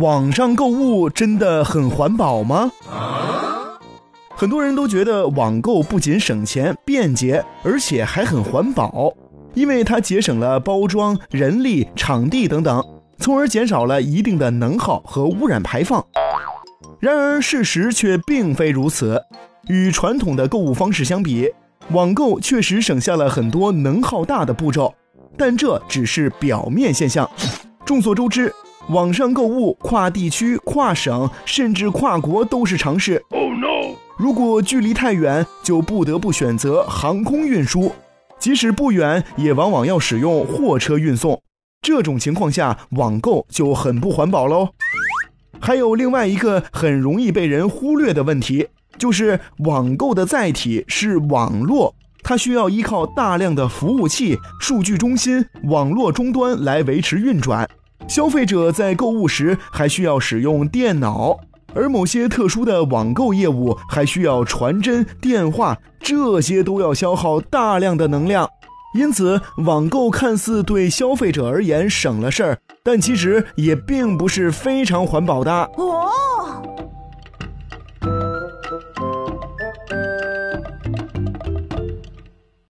网上购物真的很环保吗？很多人都觉得网购不仅省钱、便捷，而且还很环保，因为它节省了包装、人力、场地等等，从而减少了一定的能耗和污染排放。然而，事实却并非如此。与传统的购物方式相比，网购确实省下了很多能耗大的步骤，但这只是表面现象。众所周知。网上购物，跨地区、跨省，甚至跨国都是常事。Oh no！如果距离太远，就不得不选择航空运输；即使不远，也往往要使用货车运送。这种情况下，网购就很不环保喽。还有另外一个很容易被人忽略的问题，就是网购的载体是网络，它需要依靠大量的服务器、数据中心、网络终端来维持运转。消费者在购物时还需要使用电脑，而某些特殊的网购业务还需要传真、电话，这些都要消耗大量的能量。因此，网购看似对消费者而言省了事儿，但其实也并不是非常环保的哦。